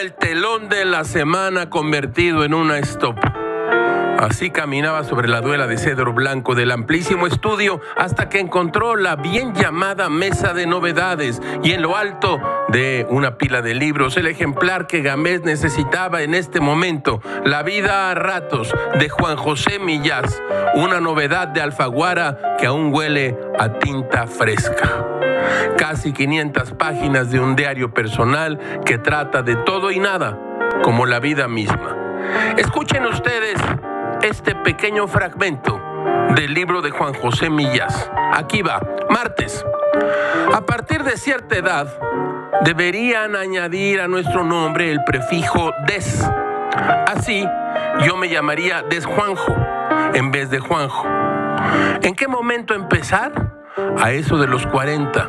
el telón de la semana convertido en una estopa. Así caminaba sobre la duela de cedro blanco del amplísimo estudio hasta que encontró la bien llamada mesa de novedades y en lo alto de una pila de libros el ejemplar que Gamés necesitaba en este momento, La vida a ratos de Juan José Millás, una novedad de Alfaguara que aún huele a tinta fresca. Casi 500 páginas de un diario personal que trata de todo y nada, como la vida misma. Escuchen ustedes este pequeño fragmento del libro de Juan José Millas. Aquí va, martes. A partir de cierta edad, deberían añadir a nuestro nombre el prefijo des. Así, yo me llamaría Desjuanjo en vez de Juanjo. ¿En qué momento empezar? A eso de los 40,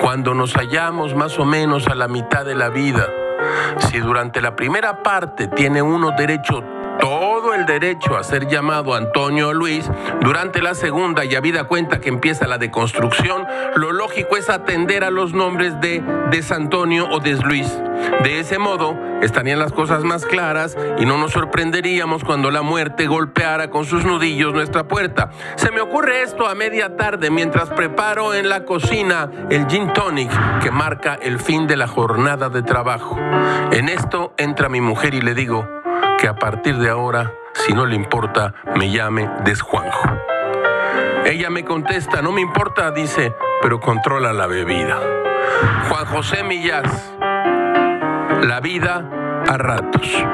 cuando nos hallamos más o menos a la mitad de la vida. Si durante la primera parte tiene uno derecho todo derecho a ser llamado Antonio Luis, durante la segunda y habida cuenta que empieza la deconstrucción, lo lógico es atender a los nombres de Desantonio o Desluis. De ese modo, estarían las cosas más claras y no nos sorprenderíamos cuando la muerte golpeara con sus nudillos nuestra puerta. Se me ocurre esto a media tarde mientras preparo en la cocina el gin tonic que marca el fin de la jornada de trabajo. En esto entra mi mujer y le digo, que a partir de ahora, si no le importa, me llame Desjuanjo. Ella me contesta, no me importa, dice, pero controla la bebida. Juan José Millás, la vida a ratos.